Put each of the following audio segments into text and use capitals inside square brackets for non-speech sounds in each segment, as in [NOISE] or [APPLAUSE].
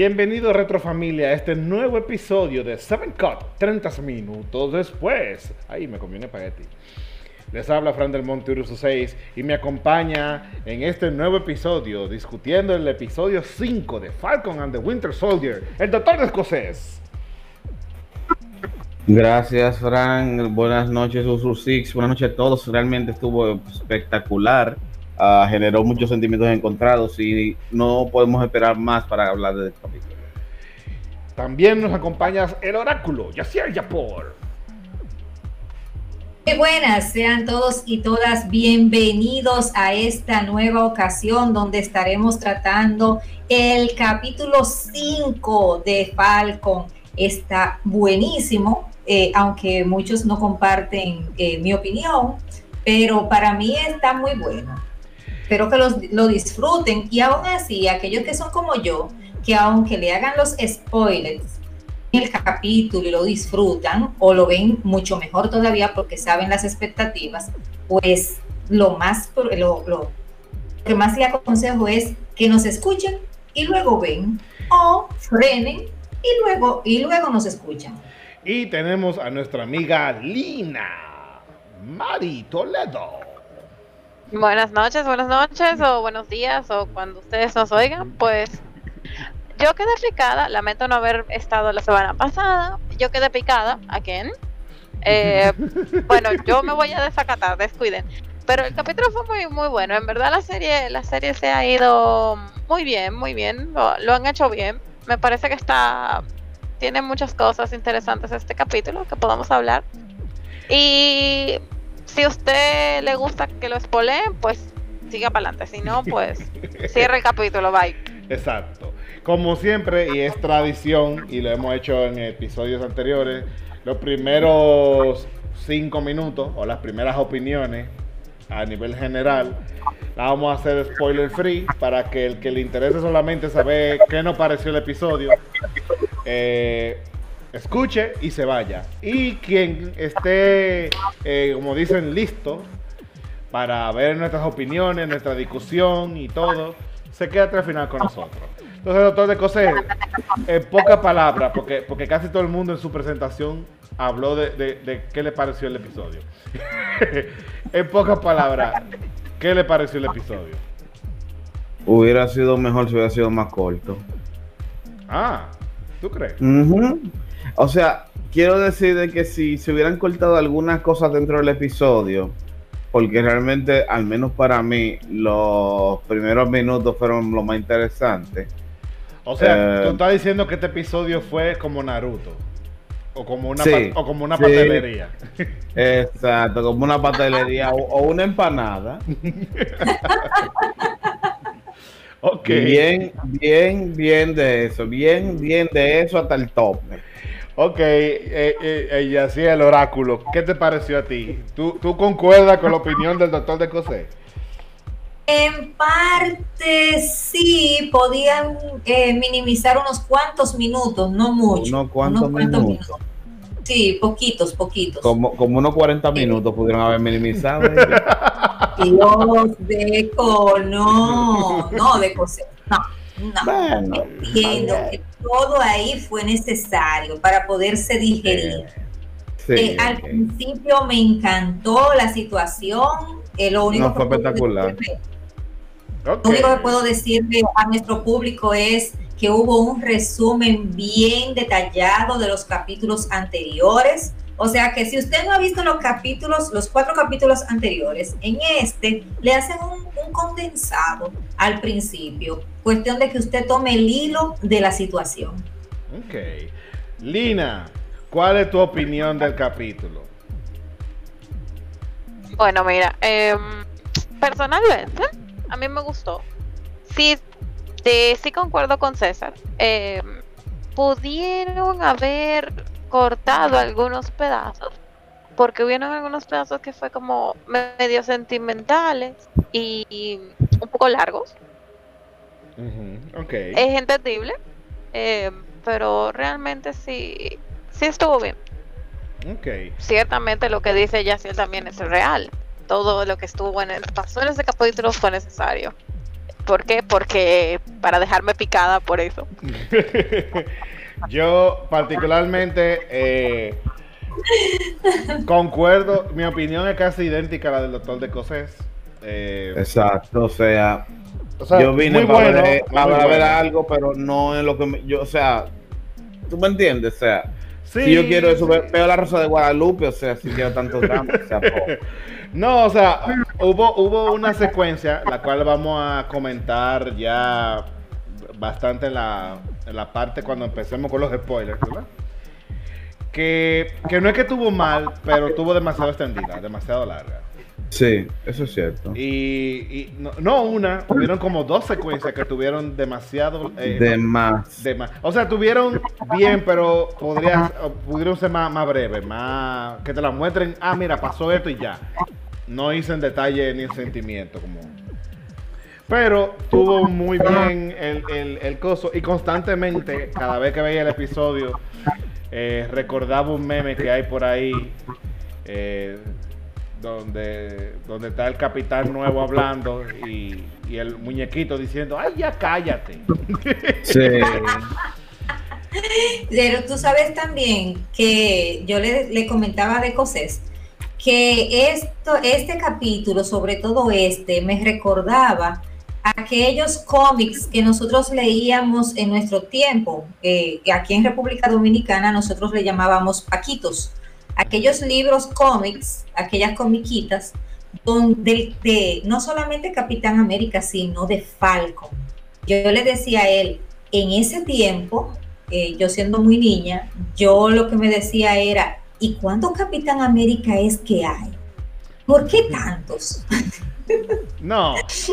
Bienvenido Retrofamilia a este nuevo episodio de 7 Cut 30 minutos después. Ahí me conviene para ti. Les habla Fran del Monte Urso 6 y me acompaña en este nuevo episodio discutiendo el episodio 5 de Falcon and the Winter Soldier, el Doctor de Escocés. Gracias, Fran. Buenas noches, Urso 6. Buenas noches a todos. Realmente estuvo espectacular. Uh, generó muchos sentimientos encontrados y no podemos esperar más para hablar de este capítulo. También nos acompaña el oráculo, Yacier Yapor. Muy buenas, sean todos y todas bienvenidos a esta nueva ocasión donde estaremos tratando el capítulo 5 de Falcon. Está buenísimo, eh, aunque muchos no comparten eh, mi opinión, pero para mí está muy bueno. Espero que los, lo disfruten y aún así, aquellos que son como yo, que aunque le hagan los spoilers en el capítulo y lo disfrutan o lo ven mucho mejor todavía porque saben las expectativas, pues lo más, lo, lo que más le aconsejo es que nos escuchen y luego ven o frenen y luego, y luego nos escuchan. Y tenemos a nuestra amiga Lina, Mari Toledo. Buenas noches, buenas noches o buenos días o cuando ustedes nos oigan, pues yo quedé picada, lamento no haber estado la semana pasada, yo quedé picada, ¿a quién? Eh, [LAUGHS] bueno, yo me voy a desacatar, descuiden. Pero el capítulo fue muy muy bueno, en verdad la serie la serie se ha ido muy bien, muy bien, lo, lo han hecho bien. Me parece que está tiene muchas cosas interesantes este capítulo que podamos hablar. Y si a usted le gusta que lo spoileen, pues siga para adelante. Si no, pues [LAUGHS] cierre el capítulo, bye. Exacto. Como siempre, y es tradición, y lo hemos hecho en episodios anteriores, los primeros cinco minutos o las primeras opiniones a nivel general, la vamos a hacer spoiler free para que el que le interese solamente saber qué nos pareció el episodio, eh, escuche y se vaya. Y quien esté, eh, como dicen, listo para ver nuestras opiniones, nuestra discusión y todo, se queda hasta el final con nosotros. Entonces, doctor de Cosé, en pocas palabras, porque, porque casi todo el mundo en su presentación habló de, de, de qué le pareció el episodio. [LAUGHS] en pocas palabras, ¿qué le pareció el episodio? Hubiera sido mejor si hubiera sido más corto. Ah, ¿tú crees? Uh -huh. O sea, quiero decir de que si se hubieran cortado algunas cosas dentro del episodio, porque realmente, al menos para mí, los primeros minutos fueron lo más interesante. O sea, eh, tú estás diciendo que este episodio fue como Naruto. O como una, sí, o como una sí. pastelería. [LAUGHS] Exacto, como una pastelería o, o, una empanada. [LAUGHS] ok. Bien, bien, bien de eso. Bien, bien de eso hasta el tope. Ok, eh, eh, y así el oráculo. ¿Qué te pareció a ti? ¿Tú, tú concuerdas con la opinión del doctor de Cosé? En parte sí, podían eh, minimizar unos cuantos minutos, no mucho. Unos cuantos, unos cuantos minutos. minutos. Sí, poquitos, poquitos. Como, como unos 40 minutos pudieron haber minimizado. [LAUGHS] Dios, Deco, no, no, de Cosé, no. No, bueno, entiendo que todo ahí fue necesario para poderse digerir. Sí, eh, al okay. principio me encantó la situación. Eh, lo único no, fue que espectacular. Okay. Lo único que puedo decirle a nuestro público es que hubo un resumen bien detallado de los capítulos anteriores. O sea que si usted no ha visto los capítulos, los cuatro capítulos anteriores, en este le hacen un, un, condensado al principio. Cuestión de que usted tome el hilo de la situación. Ok. Lina, ¿cuál es tu opinión del capítulo? Bueno, mira, eh, personalmente, a mí me gustó. Sí, de, sí concuerdo con César. Eh, pudieron haber cortado algunos pedazos porque hubieron algunos pedazos que fue como medio sentimentales y, un poco largos. Uh -huh. okay. Es entendible, eh, pero realmente sí, sí estuvo bien. Okay. Ciertamente lo que dice Yaciel también es real. Todo lo que estuvo en el, pasó en ese capítulo fue necesario. ¿Por qué? Porque para dejarme picada por eso. [LAUGHS] Yo particularmente eh, concuerdo, mi opinión es casi idéntica a la del doctor de Cosés. Eh, Exacto, o sea, o sea, yo vine para, bueno, ver, para ver bueno. algo, pero no es lo que me- yo, o sea, tú me entiendes, o sea, Sí, si yo quiero eso, sí. veo la Rosa de Guadalupe, o sea, si quiero tanto [LAUGHS] drama, o sea, No, o sea, hubo, hubo una secuencia, la cual vamos a comentar ya bastante en la, en la parte cuando empecemos con los spoilers, ¿verdad? Que, que no es que tuvo mal, pero tuvo demasiado extendida, demasiado larga. sí, eso es cierto. Y, y no, no una, hubieron como dos secuencias que tuvieron demasiado... eh, de más. de más. O sea, tuvieron bien, pero podrías, pudieron ser más, más breves, más que te la muestren. Ah, mira, pasó esto y ya. No hice en detalle ni en sentimiento, como. Pero tuvo muy bien el, el, el coso y constantemente, cada vez que veía el episodio, eh, recordaba un meme que hay por ahí. eh, donde, donde está el capitán nuevo hablando y, y el muñequito diciendo, ay, ya cállate. Sí, [LAUGHS] Pero tú sabes también que yo le, le comentaba de Cosés que esto, este capítulo, sobre todo este, me recordaba aquellos cómics que nosotros leíamos en nuestro tiempo. eh, que aquí en República Dominicana nosotros le llamábamos paquitos. Aquellos libros cómics, aquellas comiquitas, donde de, no solamente Capitán América, sino de Falcon. Yo le decía a él, en ese tiempo, eh, yo siendo muy niña, yo lo que me decía era, ¿y cuántos Capitán América es que hay? ¿Por qué tantos? [LAUGHS] No, sí,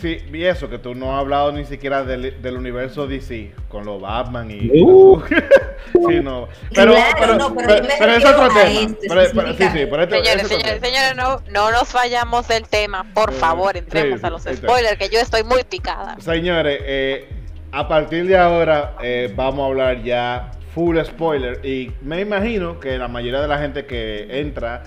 sí, y eso, que tú no has hablado ni siquiera del, del universo DC, con los Batman y... Uh. [LAUGHS] sí, no. Pero, Claro, pero, no, pero pero- yo me pero es otro tema. Pero- sí, sí, específicamente. pero esto- Señores, señores, tema. señores, no, no nos vayamos del tema, por Eh, favor, entremos sí, a los spoilers, que yo estoy muy picada. Señores, eh, a partir de ahora eh, vamos a hablar ya full spoiler y me imagino que la mayoría de la gente que entra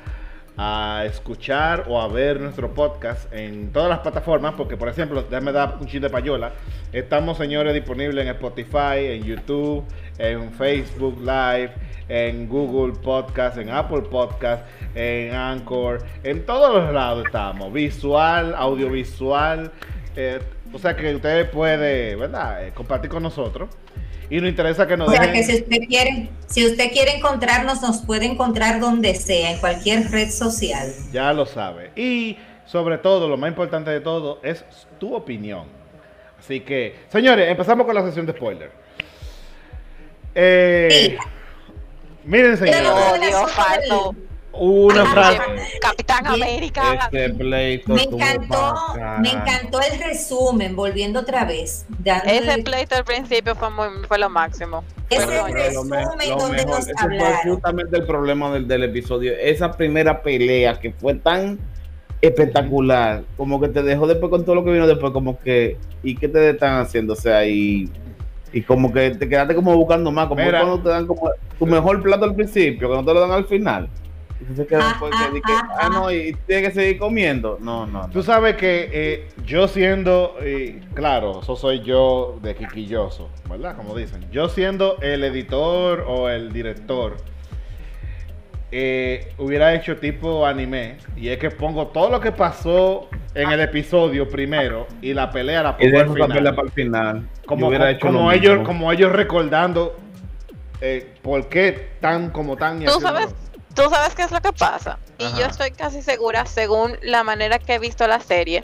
a escuchar o a ver nuestro podcast en todas las plataformas, porque por ejemplo, déjame dar un chiste de payola, estamos señores disponibles en Spotify, en YouTube, en Facebook Live, en Google Podcast, en Apple Podcast, en Anchor, en todos los lados estamos, visual, audiovisual, eh, o sea que ustedes pueden, ¿verdad? Eh, compartir con nosotros. Y nos interesa que nos O sea dejen... que si usted quiere, si usted quiere encontrarnos, nos puede encontrar donde sea, en cualquier red social. Ya lo sabe. Y sobre todo, lo más importante de todo es tu opinión. Así que, señores, empezamos con la sesión de spoiler. Eh, miren, Pero señores, no- Odio, falso. Una frase. Capitán América. este pleito Me encantó, me encantó el resumen, volviendo otra vez. dándole Ese pleito al principio fue, muy, fue lo máximo. Ese Perdón. Lo, resumen lo donde mejor, nos ese fue hablaron. justamente el problema del, del episodio. Esa primera pelea que fue tan espectacular, como que te dejó después con todo lo que vino después, como que, ¿y qué te están haciendo? O sea, y, y como que te quedaste como buscando más, como Mira. cuando te dan como tu mejor plato al principio, que no te lo dan al final. Entonces que Ah, después que, ah, que, ah, ah, no, y tienes que seguir comiendo. No, no, no. Tú sabes que eh, yo siendo, eh, claro, eso soy yo de quiquilloso, ¿verdad? Como dicen. Yo siendo el editor o el director, eh, hubiera hecho tipo anime. Y es que pongo todo lo que pasó en el episodio primero y la pelea la Y pongo al final. para el final. Como, hubiera como, hecho como lo ellos, mismo. como ellos recordando eh, por qué tan como tan y Tú sabes, tú sabes qué es lo que pasa. Y Ajá. yo estoy casi segura, según la manera que he visto la serie,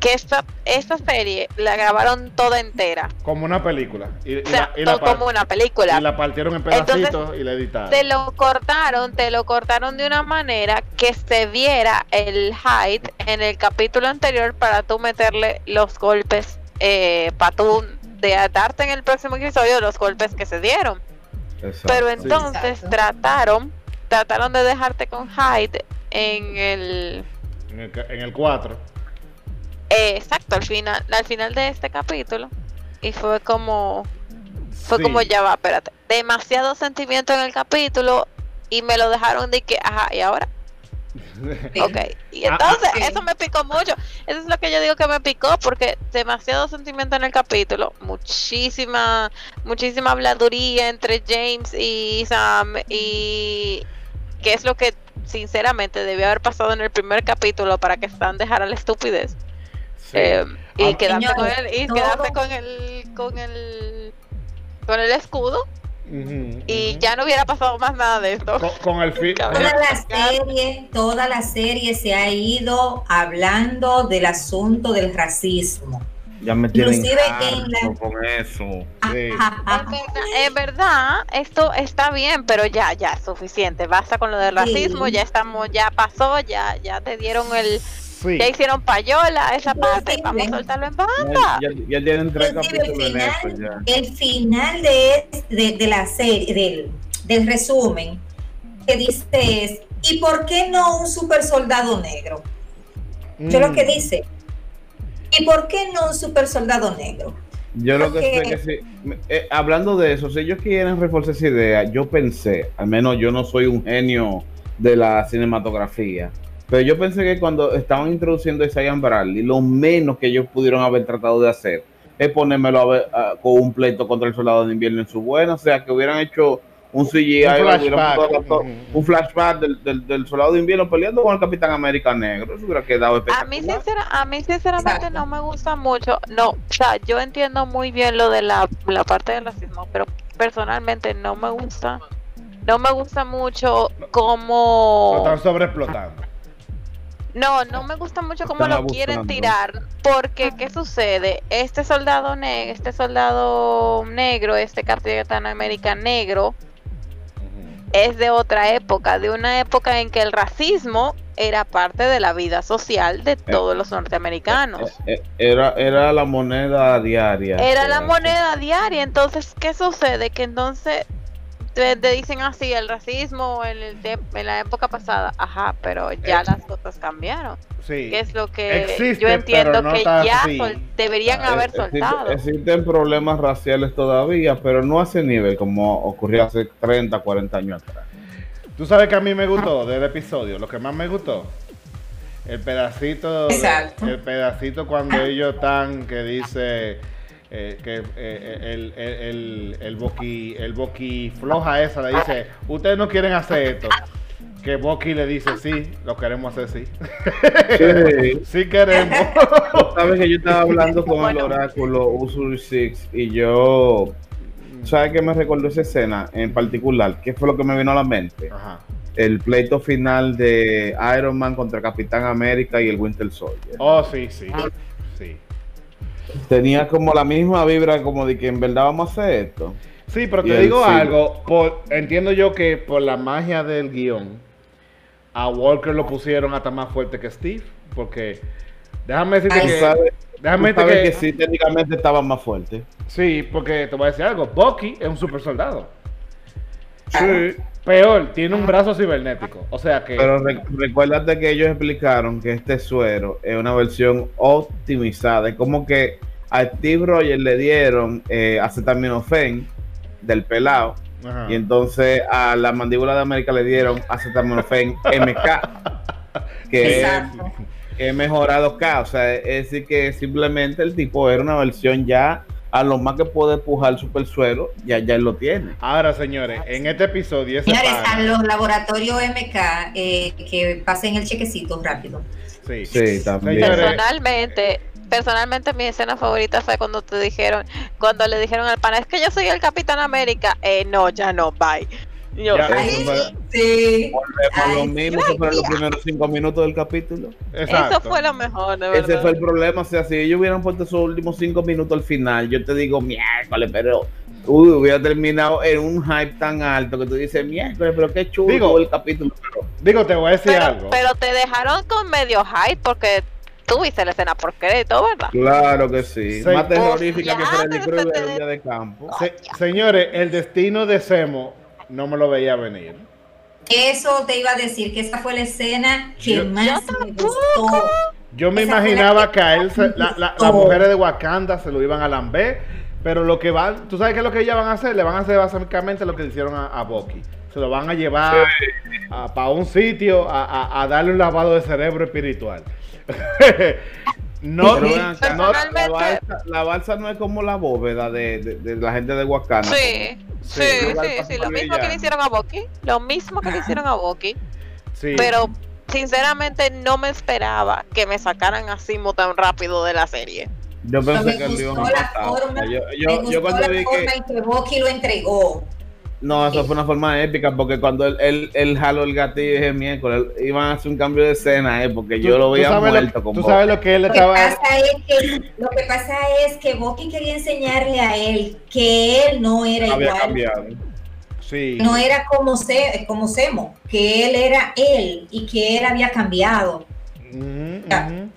que esta, esta serie la grabaron toda entera. Como una película. Y, y O sea, la, y como una película. y la partieron en Entonces, pedacitos y la editaron. Te lo cortaron, te lo cortaron de una manera que se viera el height en el capítulo anterior para tú meterle los golpes, eh, para tú de darte en el próximo episodio los golpes que se dieron. Exacto. Pero entonces Exacto. trataron, trataron de dejarte con height en el En el, ca- en el 4. eh, exacto, al final, al final de este capítulo. Y fue como fue Sí. como ya va, espérate. Demasiado sentimiento en el capítulo y me lo dejaron de que, ajá, y ahora. [LAUGHS] Ok, y entonces eso me picó mucho. Eso es lo que yo digo que me picó porque demasiado sentimiento en el capítulo, muchísima, muchísima habladuría entre James y Sam y qué es lo que sinceramente debió haber pasado en el primer capítulo para que Stan dejara la estupidez. Eh, y quedarse con el, y quedarse con el, con el, con el escudo y ya no hubiera pasado más nada de esto. Con, el Toda la serie, toda la serie se ha ido hablando del asunto del racismo. Ya me Inclusive en la... con eso. En, verdad, esto está bien, pero ya, ya es suficiente. Basta con lo del racismo, ya estamos, ya pasó, ya, ya te dieron el ya hicieron payola esa parte, vamos a soltarlo en banda. Ya, tienen tres capítulos el final, El final de, de, la serie, del, del, resumen, que dice es, ¿y por qué no un super soldado negro? Yo lo que mm. dice, ¿y por qué no un super soldado negro? Yo lo que sé que sí, eh, hablando de eso, si ellos quieren reforzar esa idea, yo pensé, al menos yo no soy un genio de la cinematografía, pero yo pensé que cuando estaban introduciendo a Ian Bradley, lo menos que ellos pudieron haber tratado de hacer es ponérmelo a ver, con un pleito contra el soldado de invierno en su buena. O sea, que hubieran hecho un CGI, un flashback, del, soldado de invierno peleando con el Capitán América Negro. Eso hubiera quedado a mí, a mí, sinceramente, no me gusta mucho. No, o sea, yo entiendo muy bien lo de la, la parte del racismo, pero personalmente no me gusta. No me gusta mucho cómo. Lo están sobreexplotando. No, no me gusta mucho cómo lo quieren tirar, porque ¿qué sucede? Este soldado negro, este soldado negro, este Capitán América negro, es de otra época, de una época en que el racismo era parte de la vida social de eh, todos los norteamericanos. Eh, eh, era, era la moneda diaria. Era la moneda diaria, entonces, ¿qué sucede? Que entonces te, dicen así, el racismo en, el en la época pasada, ajá, pero ya las cosas cambiaron. Sí. Que es lo que yo entiendo que ya deberían ah, haber soltado. Existen problemas raciales todavía, pero no a ese nivel como ocurrió hace 30, 40 años atrás. Tú sabes que a mí me gustó del episodio, lo que más me gustó, el pedacito, el pedacito cuando ellos están que dice eh, que eh, el, el, el, boqui, el boqui floja esa le dice, ustedes no quieren hacer esto. Que Boqui le dice, sí, lo queremos hacer, sí. Sí, [LAUGHS] queremos. Sabes que yo estaba hablando con el oráculo Usul Six y yo, ¿sabes qué me recordó esa escena en particular? ¿Qué fue lo que me vino a la mente? El pleito final de Iron Man contra Capitán América y el Winter Soldier. Oh, sí, sí. Sí tenía como la misma vibra como de que en verdad vamos a hacer esto. Sí, pero te digo algo, por, entiendo yo que por la magia del guion, a Walker lo pusieron hasta más fuerte que Steve, porque déjame decirte que... déjame decirte que, sí, técnicamente estaba más fuerte. Sí, porque te voy a decir algo, Bucky es un super soldado. Sí. Peor, tiene un brazo cibernético. O sea que. Pero recuérdate que ellos explicaron que este suero es una versión optimizada. Es como que a Steve Rogers le dieron eh, acetaminofén del pelado. Y entonces a la mandíbula de América le dieron acetaminofén [LAUGHS] MK. Que es, mejorado K. O sea, es decir que simplemente el tipo era una versión ya a lo más que puede pujar el supersuelo, ya, ya él lo tiene. Ahora, señores, en este episodio. Señores, a los laboratorios MK eh, que pasen el chequecito rápido. Sí, sí también. Personalmente, personalmente mi escena favorita fue cuando te dijeron, cuando le dijeron al pana, es que yo soy el Capitán América. Eh, no, ya no, bye. Yo, sí. lo mismo que fueron los primeros cinco minutos del capítulo. Eso fue lo mejor, de verdad. Ese fue el problema. O sea, si ellos hubieran puesto esos últimos cinco minutos al final, yo te digo miércoles, pero uy, hubiera terminado en un hype tan alto que tú dices miércoles, pero qué chulo digo, el capítulo. Digo, te voy a decir algo. Pero te dejaron con medio hype porque tuviste la escena por crédito, ¿verdad? Claro que sí. Más terrorífica que Freddy Krueger el día de campo. señores, el destino de Semo no me lo veía venir. Eso te iba a decir, que esa fue la escena que más me gustó. Yo me imaginaba que a él, las mujeres de Wakanda se lo iban a lamber, pero lo que van, tú sabes qué es lo que ellas van a hacer, le van a hacer básicamente lo que le hicieron a, a Bucky. se lo van a llevar para un sitio a, a- a darle un lavado de cerebro espiritual. [LAUGHS] no, Pero no- la, balsa, la balsa no es como la bóveda de, de- de la gente de Wakanda. Sí, Sí, sí, sí, sí, lo mismo que le hicieron a Bucky, lo mismo que le hicieron a Bucky, [LAUGHS] sí. pero sinceramente no me esperaba que me sacaran a Simo tan rápido de la serie. Yo pensé me que gustó la forma, Yo, Me yo, gustó yo cuando la vi forma que. en que Bucky lo entregó. No, eso fue una forma épica porque cuando él, él, él jaló el gatillo ese miércoles, iban a hacer un cambio de escena, eh, porque yo lo veía muerto lo, con Tú sabes lo que él Lo que, estaba. pasa es que, lo que pasa es que Bucky quería enseñarle a él que él no era había igual. cambiado. Sí. No era como, se, como Semo, que él era él y que él había cambiado. Ujú, ujú.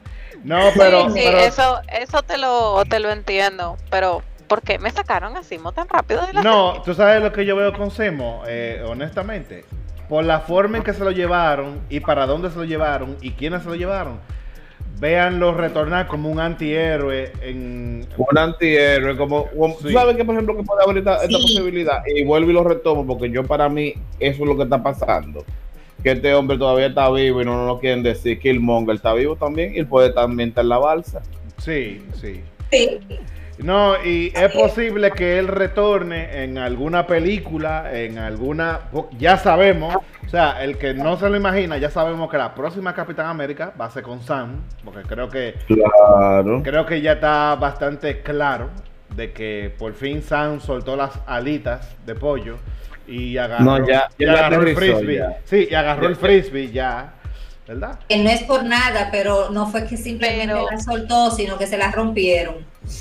No, pero, sí, pero- eso, eso te lo, te lo entiendo, pero ¿por qué me sacaron a Simo tan rápido de la no, serie? tú sabes lo que yo veo con Semo, eh, honestamente, por la forma en que se lo llevaron y para dónde se lo llevaron y quiénes se lo llevaron. Véanlo retornar como un antihéroe en Un antihéroe, como, como- Sí. tú sabes que por ejemplo que puede haber esta, esta Sí. posibilidad, y vuelvo y lo retomo, porque yo para mí eso es lo que está pasando. Que este hombre todavía está vivo y no nos lo quieren decir. Killmonger está vivo también y puede también estar en la balsa. sí, sí. Sí. No, y es posible que él retorne en alguna película, en alguna... Ya sabemos, o sea, el que no se lo imagina, ya sabemos que la próxima Capitán América va a ser con Sam, porque creo que Claro. creo que ya está bastante claro de que por fin Sam soltó las alitas de pollo y agarró, No, ya- y ya agarró el frisbee. ya. Sí, y agarró Ya- el frisbee ya, ¿verdad? Que no es por nada, pero no fue que simplemente Pero- la soltó, sino que se la rompieron.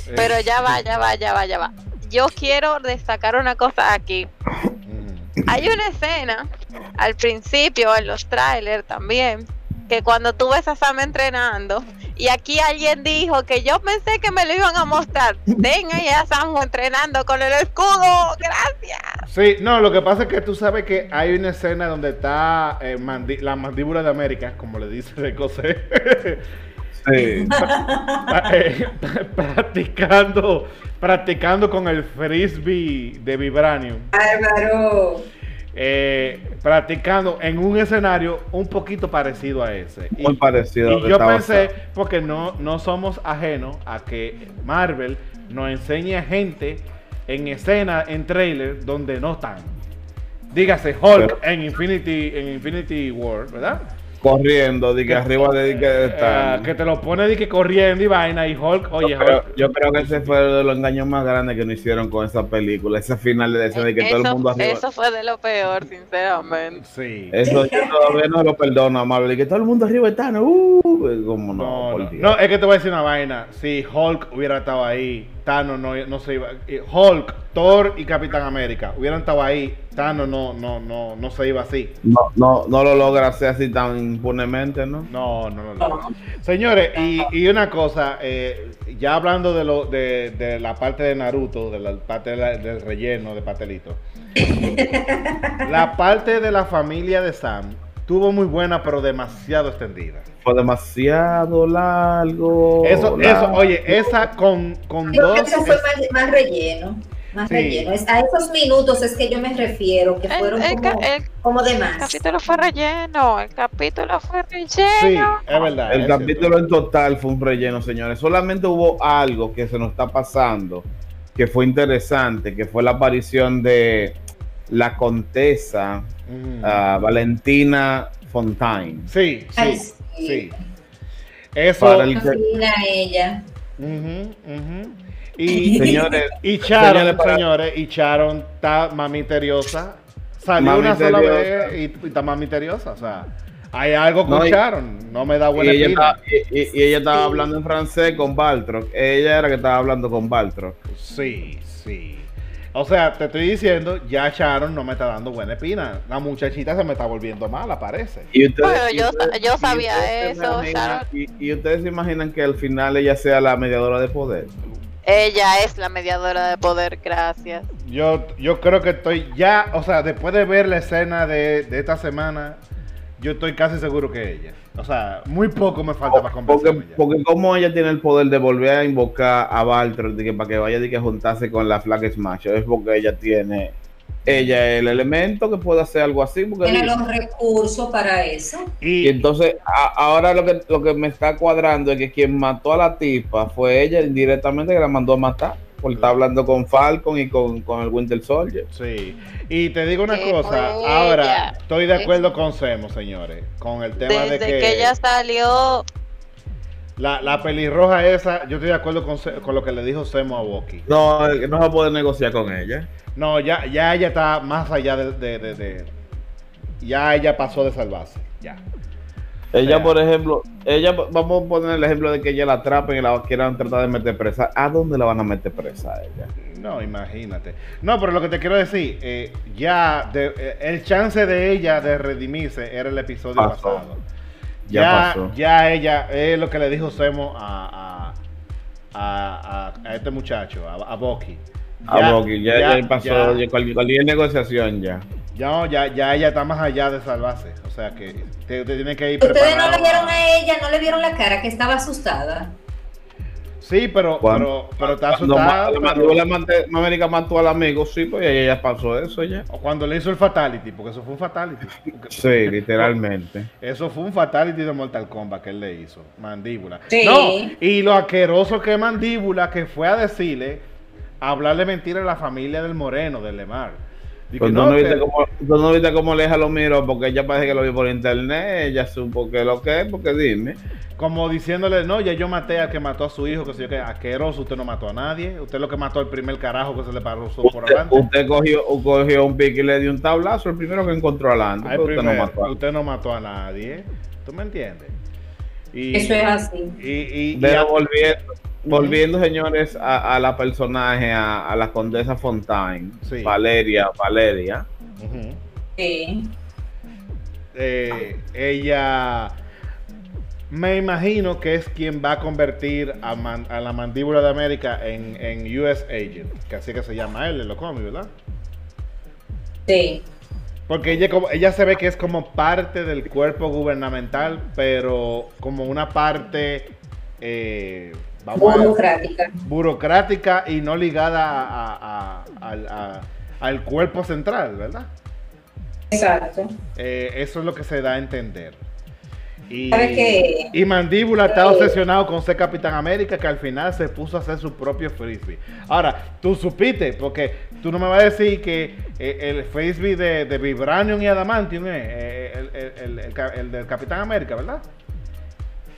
Eh, Pero ya va, ya va, ya va, ya va. Yo quiero destacar una cosa aquí. mm, Hay una escena al principio, en los trailers también, que cuando tú ves a Sam entrenando, y aquí alguien dijo que yo pensé que me lo iban a mostrar. Ven ahí a Sam entrenando con el escudo, gracias. Sí, no, lo que pasa es que tú sabes que hay una escena donde está eh, mandi- la mandíbula de América, como le dice de José, Sí. [LAUGHS] eh, practicando, practicando con el frisbee de Vibranium. Bárbaro. Eh, practicando en un escenario un poquito parecido a ese. Y, Muy parecido a y que yo pensé, porque no, no somos ajenos a que Marvel nos enseñe gente en escena, en trailer, donde no están. Dígase Hulk Pero- en Infinity, en Infinity War, ¿verdad? Corriendo, de que arriba de que Eh, está. que te lo pone de que corriendo y vaina y Hulk, oye, yo, creo, Hulk, yo creo que ese fue uno de los engaños más grandes que nos hicieron con esa película. Ese final de escena de que todo el mundo arriba. eso fue de lo peor, sinceramente. sí. Eso yo todavía no lo perdono Marvel. Y que todo el mundo arriba está, ¿no? Uh, como no, No, por no, Dios. no, es que te voy a decir una vaina. Si Hulk hubiera estado ahí, Thanos no, no se iba. eh, Hulk, Thor y Capitán América hubieran estado ahí, Thanos no, no, no, no se iba así. No, no, no lo logra hacer así tan impunemente, ¿no? No, no, no. no. Señores, y, y una cosa, eh, ya hablando de, lo, de, de la parte de Naruto, de la parte de la- del relleno de pastelito. [LAUGHS] la parte de la familia de Sam tuvo muy buena, pero demasiado extendida. Fue demasiado largo. Eso, eso, oye, esa con, con Creo dos. que eso fue más, más relleno. Más Sí. relleno. Es- a esos minutos es que yo me refiero, que El, fueron el como, el como de más. capítulo fue relleno, el capítulo fue Sí, relleno. es verdad. El es capítulo cierto. en total fue un relleno, señores. Solamente hubo algo que se nos está pasando, que fue interesante, que fue la aparición de la contesa ah, Valentina Fontaine. Sí, sí, Ay, sí. sí. Eso. Para el- Fina ella. Ujú, ujú. Y, [LAUGHS] Señores, y Sharon, señores, para- señores, y Sharon está más misteriosa. Salió Más una sola vez y, y está más misteriosa. O sea, hay algo con No, Sharon. No me da y buena ella, estaba, y- y- y ella estaba hablando en francés con Baltrock. Ella era que estaba hablando con Baltrock. Sí, sí. O sea, te estoy diciendo, ya Sharon no me está dando buena espina. La muchachita se me está volviendo mala, parece. Y ustedes, Bueno, y yo- ustedes- yo sabía eso, imaginan- Sharon. Y, y ustedes se imaginan que al final ella sea la mediadora de poder. Ella es la mediadora de poder, gracias. Yo, yo creo que estoy ya, o sea, después de ver la escena de, de esta semana, yo estoy casi seguro que ella. O sea, muy poco me falta para Porque, convencerme porque como ella tiene el poder de volver a invocar a de que para que vaya de que juntarse con la Flag Smash, es porque ella tiene ella es el elemento que puede hacer algo así. Porque Tiene los recursos para eso. y Y, entonces a- ahora lo que, lo que me está cuadrando es que quien mató a la tipa fue ella indirectamente que la mandó a matar. Porque está hablando con Falcon y con, con el Winter Soldier. sí. Y te digo una Que cosa, ahora estoy de acuerdo con Semo, señores, con el tema Desde de que, que, ella salió, la, la pelirroja esa, yo estoy de acuerdo con, con lo que le dijo Semo a Boki. No, eh, no se puede negociar con ella. No, ya, ya ella está más allá de, de- de- de- Ya ella pasó de salvarse. Ya. Ella, por ejemplo, ella, vamos a poner el ejemplo de que ella la atrapen y la quieran tratar de meter presa. ¿A dónde la van a meter presa a ella? No, imagínate. No, pero lo que te quiero decir, eh, ya de- eh, el chance de ella de redimirse era el episodio Pasó. pasado. Ya Ya, pasó. ya ella, es lo que le dijo Semo a, a, a- a- este muchacho, a, a Bucky. a Bucky, ya, ya pasó ya- ya cualquier, cualquier negociación ya. ya, ya, ya ella está más allá de salvarse. O sea que te, te tiene que ir Ustedes no preparado le vieron a- ella, no le vieron la cara que estaba asustada. Sí, pero, Cuando- pero, pero está Cuando asustada. pero- la América mató al amigo, sí, pues ella ya pasó eso ya. o cuando le hizo el fatality, porque eso fue un fatality. Porque- [LAUGHS] Sí, literalmente. Eso fue un fatality de Mortal Kombat que él le hizo, Mandíbula. Sí. No, y lo asqueroso que es Mandíbula, que fue a decirle, a hablarle mentira a la familia del Moreno, del Lemar. Pues no, tú no, que- viste cómo, tú no viste cómo Leja lo miró, porque ella parece que lo vio por internet, ella supo que lo que es, porque dime. Como diciéndole, no, ya yo maté al que mató a su hijo, que sé yo que asqueroso, usted no mató a nadie, usted lo que mató al primer carajo que se le paró por Usted, adelante. usted cogió, cogió un pique y le dio un tablazo, el primero que encontró adelante, Al pero usted no mató a usted no mató a nadie, ¿tú me entiendes? Y, Eso es así. Y, y- y volviendo, señores, a, a la personaje, a, a la condesa Fontaine, Sí. Valeria, Valeria. Sí. eh, ella me imagino que es quien va a convertir a, Man- a la mandíbula de América en, en US Agent, que así que se llama él en los cómics, ¿verdad? Sí. Porque ella, como, ella se ve que es como parte del cuerpo gubernamental, pero como una parte, eh, vamos a Burocrática. burocrática y no ligada a- al- cuerpo central, ¿verdad? Exacto. Eh, eso es lo que se da a entender. Y, y Mandíbula está Eh. obsesionado con ser Capitán América, que al final se puso a hacer su propio frisbee. Ahora, tú supiste, porque tú no me vas a decir que eh, el frisbee de, de Vibranium y Adamantium es el, el- el del Capitán América, ¿verdad?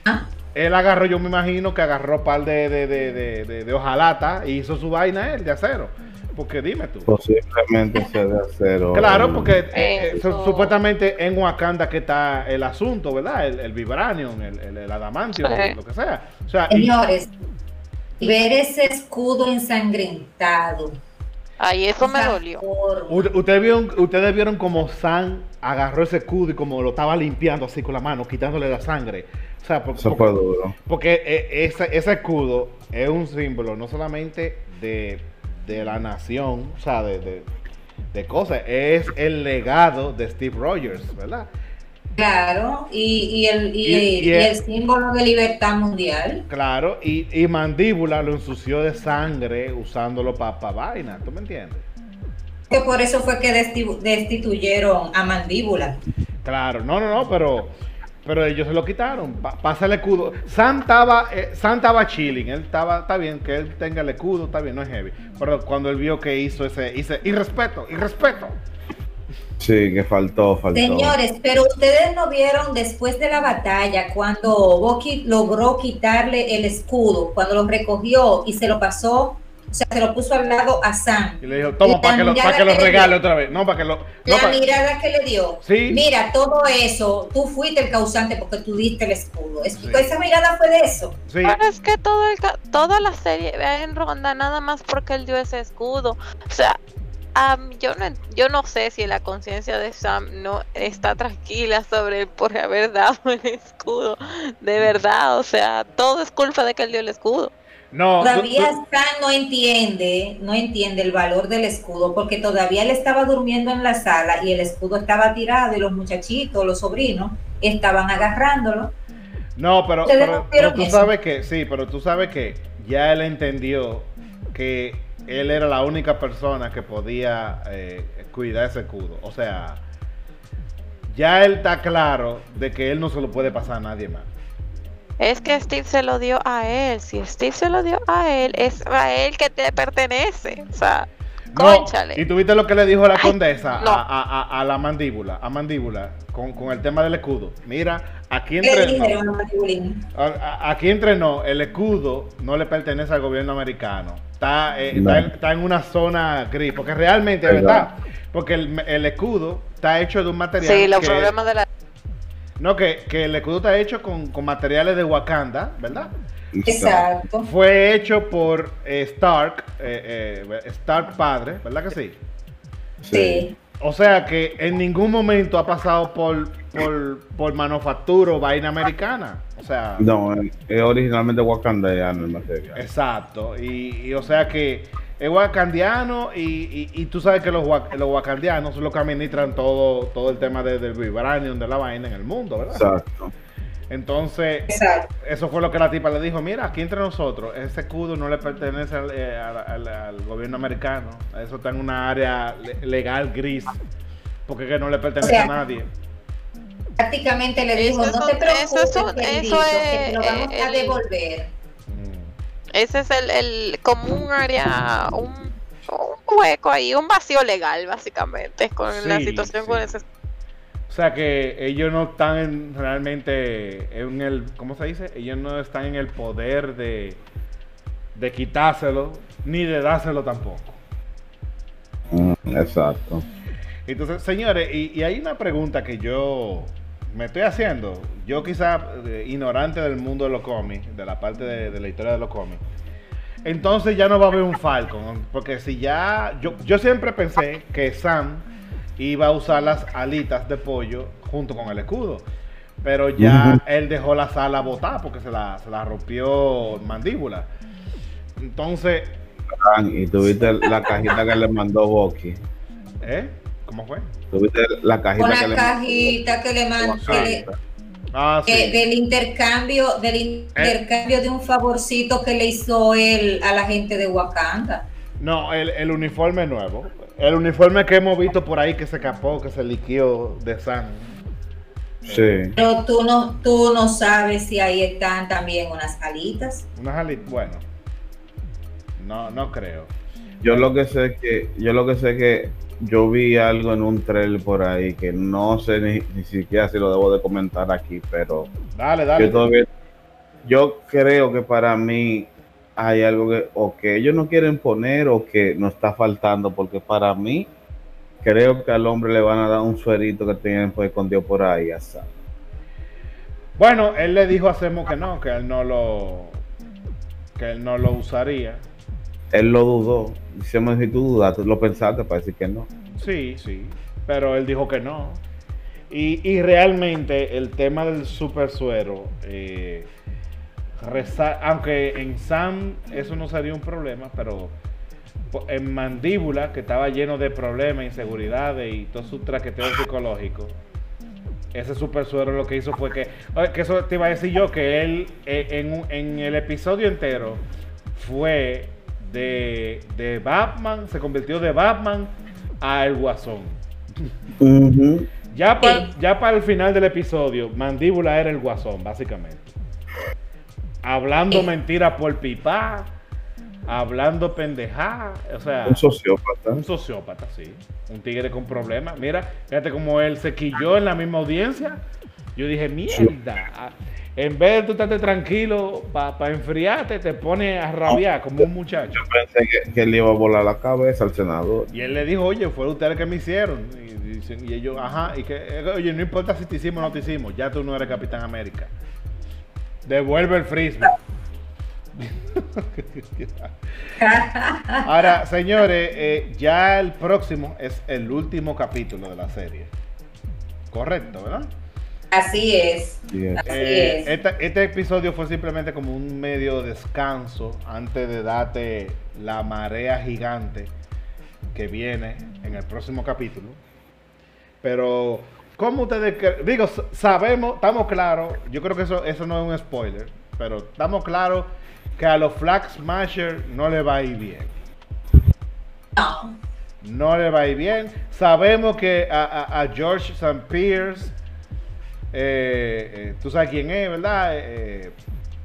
Ah, Él agarró, yo me imagino que agarró par de, de, de, de, de- de hojalata y hizo su vaina él de acero. Porque dime tú. Posiblemente sea de acero. Claro, porque eh, eh, su- supuestamente en Wakanda que está el asunto, ¿verdad? El, el vibranium, el, el, el adamantium, Sí. lo que sea. O sea, y- señores, ver ese escudo ensangrentado. Ay, eso me dolió. ustedes vieron, ustedes vieron como Sam agarró ese escudo y como lo estaba limpiando así con la mano, quitándole la sangre. O sea, por- Eso por- fue duro. porque eh, ese, ese escudo es un símbolo no solamente de, de la nación, o sea, de, de, de cosas, es el legado de Steve Rogers, ¿verdad? Claro, y, y el, y, Y- y y el- el símbolo de libertad mundial. Claro, y, y Mandíbula lo ensució de sangre usándolo para vaina, ¿tú me entiendes? Que por eso fue que desti- destituyeron a Mandíbula. Claro, no, no, no, pero, pero ellos se lo quitaron. Pa- pasa el escudo. Sam estaba, eh, Sam estaba chilling, él estaba, está bien que él tenga el escudo, está bien, no es heavy. Pero cuando él vio que hizo ese, hice, y respeto, y respeto. Sí, que faltó, faltó. Señores, pero ustedes no vieron después de la batalla cuando Bucky logró quitarle el escudo, cuando lo recogió y se lo pasó, o sea, se lo puso al lado a Sam. Y le dijo, toma, para que lo, para que lo regale dio. otra vez. No, para que lo. No, La pa- mirada que le dio. Sí. Mira, todo eso, tú fuiste el causante porque tú diste el escudo. Es- Sí. Esa mirada fue de eso. sí, Pero es que todo el toda la serie en ronda nada más porque él dio ese escudo. O sea, am, yo no yo no sé si la conciencia de Sam no está tranquila sobre el por haber dado el escudo. De verdad, o sea, todo es culpa de que él dio el escudo. No. tú- Todavía tú- Sam no entiende, no entiende el valor del escudo porque todavía él estaba durmiendo en la sala y el escudo estaba tirado y los muchachitos, los sobrinos, estaban agarrándolo. No, pero, ¿Ustedes pero, no vieron pero tú eso? sabes que, sí, pero tú sabes que ya él entendió que él era la única persona que podía eh, cuidar ese escudo. O sea, ya él está claro de que él no se lo puede pasar a nadie más. Es que Steve se lo dio a él. Si Steve se lo dio a él, es a él que te pertenece. O sea, No, conchale. y tuviste lo que le dijo la Ay, condesa no. a, a- a- a la mandíbula, a mandíbula, con, con el tema del escudo. Mira, aquí ¿Qué le entre dijeron a Mandibulín? A- a- Aquí entrenó, el escudo no le pertenece al gobierno americano. Está, eh, No. está, en, está en una zona gris, porque realmente, Verdad. ¿verdad? Porque el, el escudo está hecho de un material. Sí, los que- problemas de la. No, que, que el escudo está hecho con, con materiales de Wakanda, ¿verdad? Exacto. Fue hecho por eh, Stark, eh, eh, Stark padre, ¿verdad que sí? Sí. O sea que en ningún momento ha pasado por, por, por manufactura o vaina americana. O sea. No, es originalmente wakandiano el material. Exacto, y, y o sea que es wakandiano y, y- y tú sabes que los, los wakandianos son los que administran todo, todo el tema de- del vibranium, de la vaina en el mundo, ¿verdad? Exacto. Entonces, Exacto. eso fue lo que la tipa le dijo, mira, aquí entre nosotros, ese escudo no le pertenece al, eh, al- al- al gobierno americano, eso está en una área le- legal gris, porque que no le pertenece O sea, a nadie. Prácticamente le dijo, Eso es no te preocupes, eso es eso que te lo es, vamos eh, a el- devolver. Ese es el, el como un área, un, un hueco ahí, un vacío legal, básicamente, con la situación sí. con ese. O sea que ellos no están en- realmente en el, ¿cómo se dice? Ellos no están en el poder de, de quitárselo, ni de dárselo tampoco. Mm, exacto. Entonces, señores, y, y hay una pregunta que yo me estoy haciendo. Yo quizá eh, ignorante del mundo de los cómics, de la parte de, de la historia de los cómics. Entonces ya no va a haber un Falcon, porque si ya, yo, yo siempre pensé que Sam iba a usar las alitas de pollo junto con el escudo. Pero ya él dejó la sala botada porque se la, se la rompió mandíbula. Entonces, Ah, Y tuviste la cajita que le mandó Bucky. ¿eh? ¿Cómo fue? Tuviste la cajita Una que le cajita que le mandó mandó. Ah, sí. del intercambio, del intercambio de un favorcito que le hizo él a la gente de Wakanda. No, el, el uniforme nuevo. El uniforme que hemos visto por ahí que se escapó, que se liquió de Sam. Sí. Pero tú no, tú no sabes si ahí están también unas alitas. Unas alitas, bueno. No, no creo. Yo lo que sé es que, yo lo que sé es que yo vi algo en un trailer por ahí que no sé ni, ni siquiera si lo debo de comentar aquí, pero Dale, dale. yo todavía, yo creo que para mí hay algo que o que ellos no quieren poner o que nos está faltando, porque para mí creo que al hombre le van a dar un suerito que tienen pues escondido por ahí, sabes. Bueno, él le dijo a Semo que no, que él no lo que él no lo usaría. Él lo dudó. Dicemos si tú dudaste, lo pensaste para decir que no. Sí, sí. Pero él dijo que no. Y, y realmente el tema del super suero, eh, aunque en Sam eso no sería un problema, pero en Mandíbula, que estaba lleno de problemas, inseguridades y todo su traqueteo psicológico, ese super suero lo que hizo fue que, que eso te iba a decir yo, que él eh, en, en el episodio entero fue de, de Batman, se convirtió de Batman a el Guasón. Ya para, ya para el final del episodio, Mandíbula era el Guasón, básicamente. Hablando Sí. mentiras por pipa, hablando pendejá, o sea, Un sociópata. un sociópata, sí. Un tigre con problemas. Mira, fíjate cómo él se quilló en la misma audiencia. Yo dije, mierda. ah, En vez de tú estarte tranquilo para enfriarte, te pone a rabiar como un muchacho. Yo pensé que, que le iba a volar la cabeza al senador. Y él le dijo, oye, fue ustedes que me hicieron. Y, dicen- y ellos, ajá, y que, oye, no importa si te hicimos o no te hicimos, ya tú no eres Capitán América. Devuelve el frisbee. [LAUGHS] Ahora, señores, eh, ya el próximo es el último capítulo de la serie. Correcto, ¿verdad? Así es. Así Eh, es. esta- este episodio fue simplemente como un medio descanso antes de darte la marea gigante que viene en el próximo capítulo. Pero, ¿cómo ustedes Digo, sabemos, estamos claros, yo creo que eso, eso no es un spoiler, pero estamos claros que a los Flag Smasher no le va a ir bien. No. No le va a ir bien. Sabemos que a, a- a George St. Pierce, eh, eh, tú sabes quién es, ¿verdad? Eh,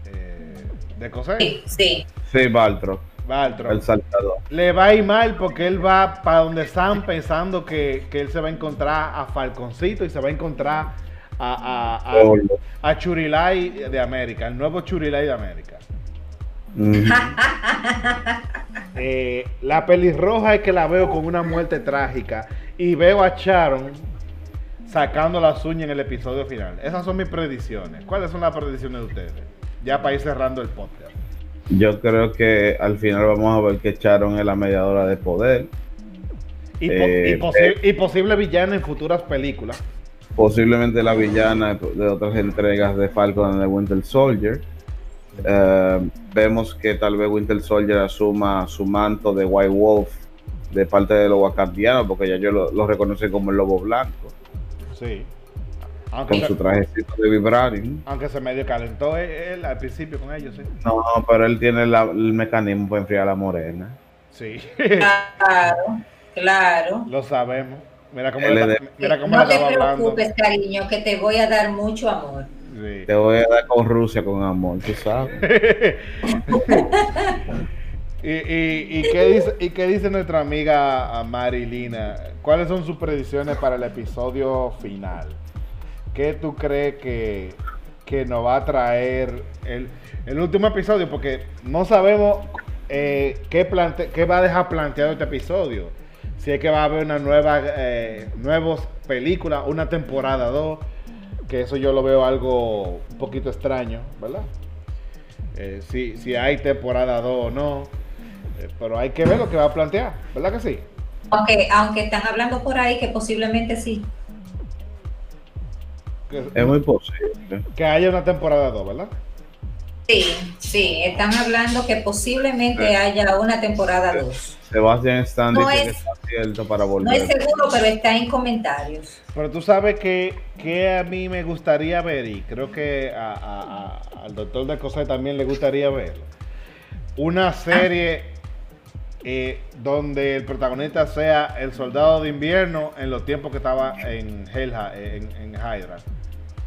eh, de Cosé, Sí, sí. Sí, Baltro, Baltro. el saltador. Le va a ir mal porque él va para donde están pensando que, que él se va a encontrar a Falconcito y se va a encontrar a, a, a- Churilay de América, el nuevo Churilay de América. Ujú. [LAUGHS] Eh, la pelirroja es que la veo con una muerte trágica y veo a Sharon sacando las uñas en el episodio final. Esas son mis predicciones. ¿Cuáles son las predicciones de ustedes? Ya para ir cerrando el podcast. Yo creo que al final vamos a ver que Sharon es la mediadora de poder. Y, po- Eh, y posi- y posible villana en futuras películas. posiblemente la villana de otras entregas de Falcon and the Winter Soldier. Eh, vemos que tal vez Winter Soldier asuma su manto de White Wolf de parte de los wakandianos, porque ya yo lo, lo reconocí como el lobo blanco, Sí. Aunque con se, su trajecito de vibranium. aunque se medio calentó él, él al principio con ellos, sí. No, pero él tiene la- el mecanismo para enfriar a la morena. Sí. Claro, claro. Lo sabemos. Mira cómo, le, está- mira cómo no te estaba hablando. preocupes, cariño, que te voy a dar mucho amor. Sí. Te voy a dar con Rusia con amor, tú sabes. [LAUGHS] y, y, qué dice, ¿Y qué dice nuestra amiga Marilina? ¿Cuáles son sus predicciones para el episodio final? ¿Qué tú crees que, que nos va a traer el, el último episodio? Porque no sabemos eh, qué, plante, qué va a dejar planteado este episodio. Si es que va a haber una nueva, eh, nuevas películas, una temporada 2, que eso yo lo veo algo un poquito extraño, ¿verdad? Eh, si, si hay temporada 2 o no. Eh, pero hay que ver lo que va a plantear, ¿verdad que sí? Aunque, aunque están hablando por ahí que posiblemente sí. Que, Es muy posible. que haya una temporada 2, ¿verdad? Sí, sí, están hablando que posiblemente haya una temporada 2. Sebastian Stan No dice que es- está cierto para No volver. es seguro, pero está en comentarios. Pero tú sabes que, que a mí me gustaría ver, y creo que a- a- a- al doctor de Cosé también le gustaría verlo. Una serie eh, donde el protagonista sea el soldado de invierno en los tiempos que estaba en Hellha, en, en Hydra.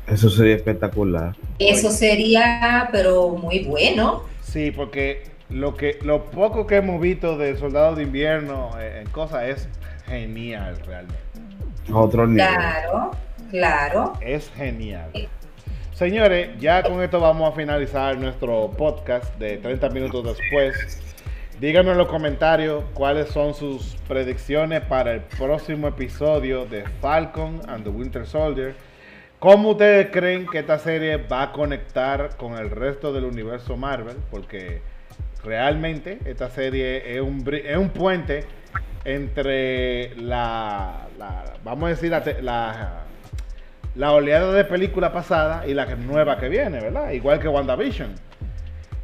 Eso sería espectacular. Eso sería, pero muy bueno. Sí, porque lo que lo poco que hemos visto del soldado de invierno eh, en cosas es genial realmente. Otro nivel. Claro, claro. Es genial. Señores, ya con esto vamos a finalizar nuestro podcast de 30 minutos después. Díganme en los comentarios cuáles son sus predicciones para el próximo episodio de Falcon and the Winter Soldier. ¿Cómo ustedes creen que esta serie va a conectar con el resto del universo Marvel? Porque realmente esta serie es un, es un puente entre la, vamos a decir, la, la, la oleada de película pasada y la nueva que viene, ¿verdad? Igual que WandaVision.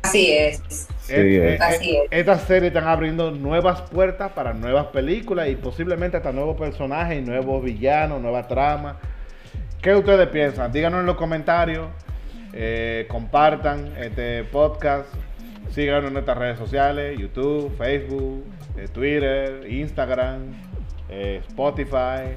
Así es. Sí, Eh, es. eh, Así es. Estas series están abriendo nuevas puertas para nuevas películas y posiblemente hasta nuevos personajes, nuevos villanos, nueva trama. ¿Qué ustedes piensan? Díganos en los comentarios. eh, compartan este podcast. Síganos en nuestras redes sociales: YouTube, Facebook, eh, Twitter, Instagram, eh, Spotify.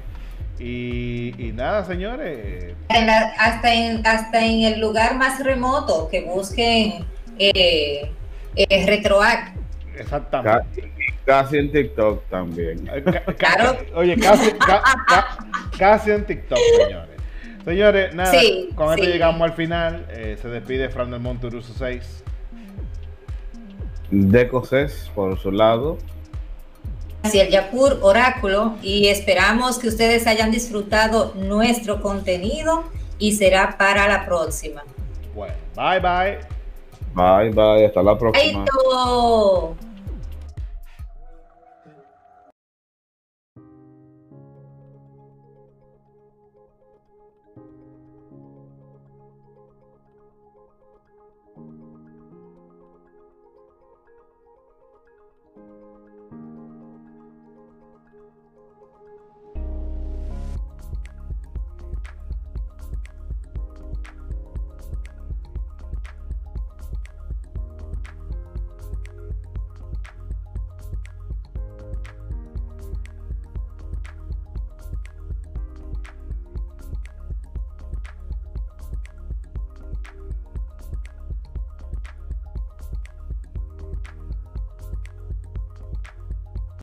Y, y nada, señores. En la- hasta, en, hasta en el lugar más remoto que busquen eh, eh, RetroAct. Exactamente. Casi, casi en TikTok también. Eh, Claro. Oye, casi, ca- ca- casi en TikTok, señores. Señores, nada, Sí, con esto sí. llegamos al final. Eh, se despide Fran del Monturuso 6. De Cosés, por su lado. hacia el Yapur Oráculo y esperamos que ustedes hayan disfrutado nuestro contenido y será para la próxima. Bueno, bye bye. Bye, bye. Hasta la próxima.